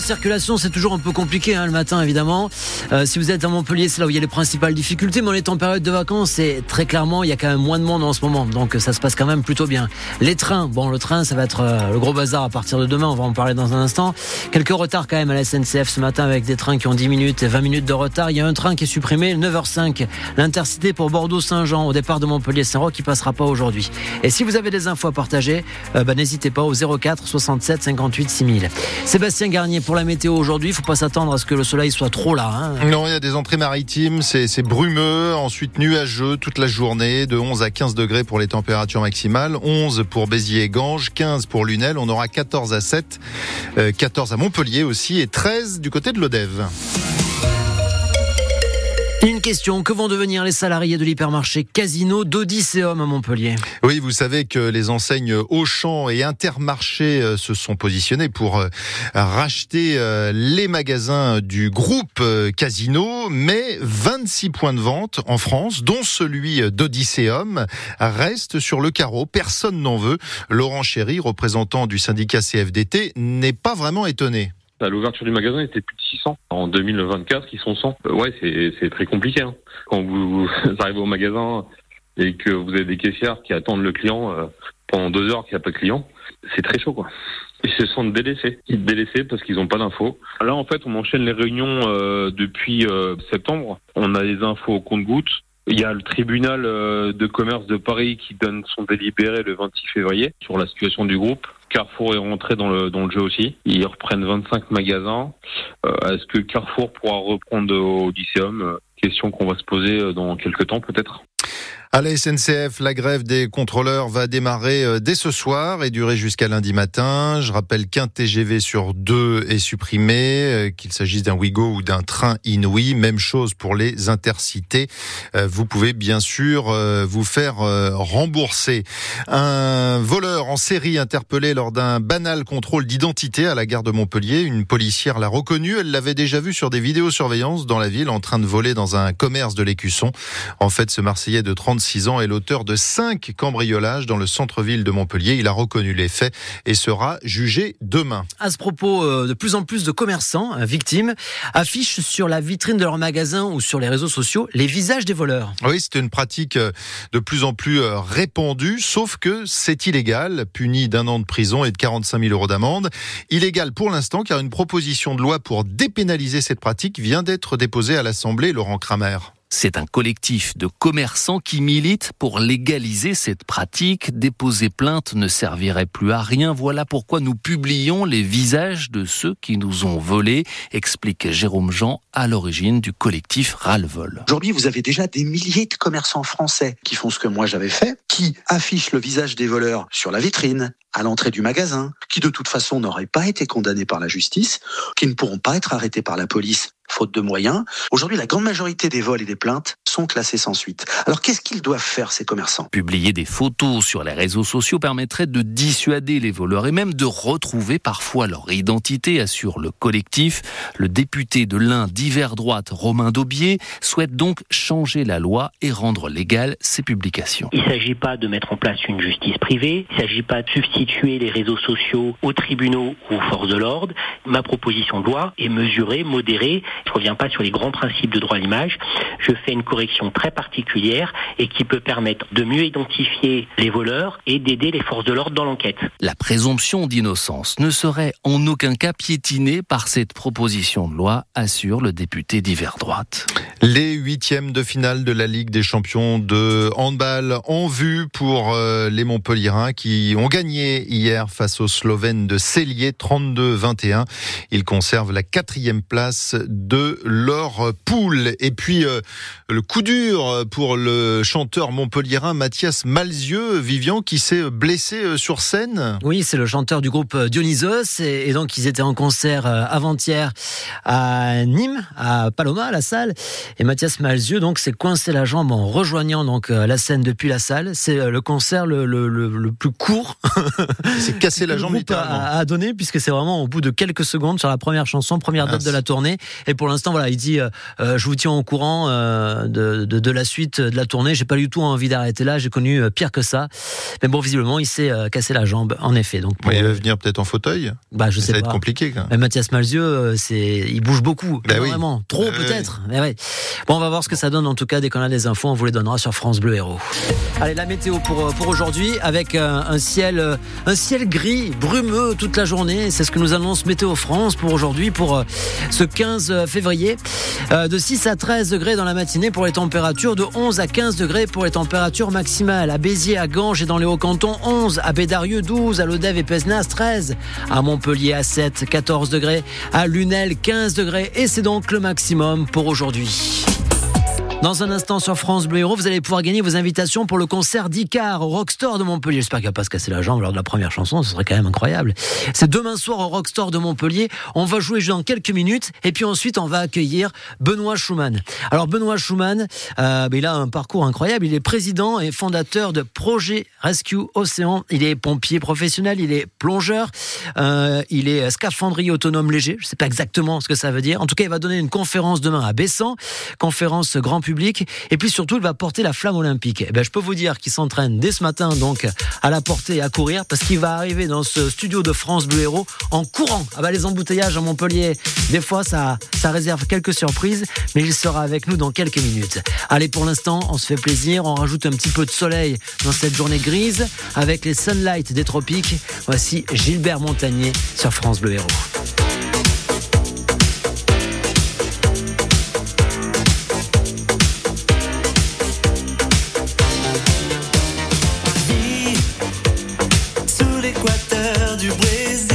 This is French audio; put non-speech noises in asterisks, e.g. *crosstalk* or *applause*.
circulation, c'est toujours un peu compliqué hein, le matin, évidemment. Euh, si vous êtes à Montpellier, c'est là où il y a les principales difficultés. Mais on est en période de vacances et très clairement, il y a quand même moins de monde en ce moment. Donc ça se passe quand même plutôt bien. Les trains, bon, le train, ça va être euh, le gros bazar à partir de demain. On va en parler dans un instant. Quelques retards quand même à la SNCF ce matin avec des trains qui ont 10 minutes et 20 minutes de retard. Il y a un train qui est supprimé, 9h05. L'intercité pour Bordeaux-Saint-Jean au départ de Montpellier-Saint-Roch qui passera pas aujourd'hui. Et si vous avez des infos à partager, euh, bah, n'hésitez pas au 04 67 58 6000. Sébastien Garnier pour la météo aujourd'hui. Il faut pas s'attendre à ce que le soleil soit trop là. Hein. Non, il y a des entrées maritimes, c'est brumeux, ensuite nuageux toute la journée, de 11 à 15 degrés pour les températures maximales, 11 pour Béziers et Ganges, 15 pour Lunel, on aura 14 à 7, 14 euh, à Montpellier aussi et 13 du côté de l'Odève. Une question, que vont devenir les salariés de l'hypermarché Casino d'Odysseum à Montpellier? Oui, vous savez que les enseignes Auchan et Intermarché euh, se sont positionnés pour euh, racheter euh, les magasins du groupe Casino, mais 26 points de vente en France, dont celui d'Odysseum, restent sur le carreau. Personne n'en veut. Laurent Chéry, représentant du syndicat CFDT, n'est pas vraiment étonné. À l'ouverture du magasin, il était plus de 600. En 2024, ils sont 100. Euh, ouais, c'est très compliqué. Hein. Quand vous, arrivez au magasin et que vous avez des caissières qui attendent le client euh, pendant deux heures qu'il n'y a pas de client, c'est très chaud, quoi. Ils se sentent délaissés. Ils délaissés parce qu'ils n'ont pas d'infos. Là, en fait, on enchaîne les réunions euh, depuis septembre. On a les infos au compte-gouttes. Il y a le tribunal de commerce de Paris qui donne son délibéré le 26 février sur la situation du groupe. Carrefour est rentré dans le, dans le jeu aussi. Ils reprennent 25 magasins. Euh, est-ce que Carrefour pourra reprendre au Odysseum? Euh, Question qu'on va se poser euh, dans quelques temps peut-être. À la SNCF, la grève des contrôleurs va démarrer euh, dès ce soir et durer jusqu'à lundi matin. Je rappelle qu'un TGV sur deux est supprimé, euh, qu'il s'agisse d'un Ouigo ou d'un train Inouï. Même chose pour les intercités. Euh, vous pouvez bien sûr vous faire rembourser. Un voleur en série interpellé lors d'un banal contrôle d'identité à la gare de Montpellier. Une policière l'a reconnu. Elle l'avait déjà vu sur des vidéosurveillances dans la ville en train de voler dans un commerce de l'écusson. En fait, ce Marseillais de 30 6 ans, est l'auteur de cinq cambriolages dans le centre-ville de Montpellier. Il a reconnu les faits et sera jugé demain. À ce propos, euh, de plus en plus de commerçants euh, victimes affichent sur la vitrine de leur magasin ou sur les réseaux sociaux les visages des voleurs. Oui, c'est une pratique euh, de plus en plus répandue, sauf que c'est illégal, puni d'un an de prison et de 45 000 euros d'amende. Illégal pour l'instant, car une proposition de loi pour dépénaliser cette pratique vient d'être déposée à l'Assemblée, Laurent Kramer. C'est un collectif de commerçants qui milite pour légaliser cette pratique. Déposer plainte ne servirait plus à rien. Voilà pourquoi nous publions les visages de ceux qui nous ont volés, explique Jérôme Jean à l'origine du collectif Ralvol. Aujourd'hui, vous avez déjà des milliers de commerçants français qui font ce que moi j'avais fait, qui affichent le visage des voleurs sur la vitrine, à l'entrée du magasin, qui de toute façon n'auraient pas été condamnés par la justice, qui ne pourront pas être arrêtés par la police faute de moyens. Aujourd'hui, la grande majorité des vols et des plaintes sont classés sans suite. Alors qu'est-ce qu'ils doivent faire, ces commerçants? Publier des photos sur les réseaux sociaux permettrait de dissuader les voleurs et même de retrouver parfois leur identité, assure le collectif. Le député de l'Ain d'hiver droite, Romain Daubier, souhaite donc changer la loi et rendre légales ces publications. Il ne s'agit pas de mettre en place une justice privée, il ne s'agit pas de substituer les réseaux sociaux aux tribunaux ou aux forces de l'ordre. Ma proposition de loi est mesurée, modérée je ne reviens pas sur les grands principes de droit à l'image. Je fais une correction très particulière et qui peut permettre de mieux identifier les voleurs et d'aider les forces de l'ordre dans l'enquête. La présomption d'innocence ne serait en aucun cas piétinée par cette proposition de loi, assure le député d'hiver droite. Les huitièmes de finale de la Ligue des champions de handball en vue pour euh, les Montpellierins qui ont gagné hier face aux Slovènes de Cellier 32-21. Ils conservent la quatrième place de leur poule. Et puis, euh, le coup coup dur pour le chanteur montpelliérain Mathias Malzieux, Vivian, qui s'est blessé sur scène. Oui, c'est le chanteur du groupe Dionysos. Et, donc, ils étaient en concert avant-hier à Nîmes, à Paloma, à la salle. Et Mathias Malzieux, donc, s'est coincé la jambe en rejoignant donc la scène depuis la salle. C'est le concert le, le, le, plus court. Il s'est cassé *laughs* la jambe littéralement. À, à donner, puisque c'est vraiment au bout de quelques secondes sur la première chanson, première date de la tournée. Et pour l'instant, voilà, il dit, euh, euh, je vous tiens au courant euh, de, de, de, la suite de la tournée. J'ai pas du tout envie d'arrêter là. J'ai connu pire que ça. Mais bon, visiblement, il s'est cassé la jambe, en effet. Donc, il va venir peut-être en fauteuil. Bah, je ça sais va pas. être compliqué. Quand même. Mais Mathias Malzieux, c'est, il bouge beaucoup, bah vraiment, trop bah peut-être. Oui. Ouais. Bon, on va voir ce que ça donne. En tout cas, dès qu'on a les infos, on vous les donnera sur France Bleu Héros. Allez, la météo pour pour aujourd'hui, avec un ciel, un ciel gris, brumeux toute la journée. C'est ce que nous annonce Météo France pour aujourd'hui, pour ce 15 février. Euh, de 6 à 13 degrés dans la matinée pour les températures, de 11 à 15 degrés pour les températures maximales. À Béziers, à Ganges et dans les Hauts-Cantons, 11. À Bédarieux, 12. À Lodève et Pézenas, 13. À Montpellier, à 7, 14 degrés. À Lunel, 15 degrés. Et c'est donc le maximum pour aujourd'hui. Dans un instant sur France Bleu Héros, vous allez pouvoir gagner vos invitations pour le concert d'Icar au Rockstore de Montpellier. J'espère qu'il va pas se casser la jambe lors de la première chanson, ce serait quand même incroyable. C'est demain soir au Rockstore de Montpellier. On va jouer dans quelques minutes et puis ensuite on va accueillir Benoît Schumann. Alors Benoît Schumann, euh, il a un parcours incroyable. Il est président et fondateur de Projet Rescue Océan. Il est pompier professionnel, il est plongeur, euh, il est scaphandrier autonome léger. Je sais pas exactement ce que ça veut dire. En tout cas, il va donner une conférence demain à Bessan, conférence grand public et puis surtout il va porter la flamme olympique. Et ben, je peux vous dire qu'il s'entraîne dès ce matin donc à la porter à courir parce qu'il va arriver dans ce studio de France Bleu Héros en courant. Ah ben, les embouteillages à Montpellier, des fois ça, ça réserve quelques surprises, mais il sera avec nous dans quelques minutes. Allez pour l'instant on se fait plaisir, on rajoute un petit peu de soleil dans cette journée grise avec les sunlight des tropiques. Voici Gilbert Montagnier sur France Bleu Héros. C'est facile.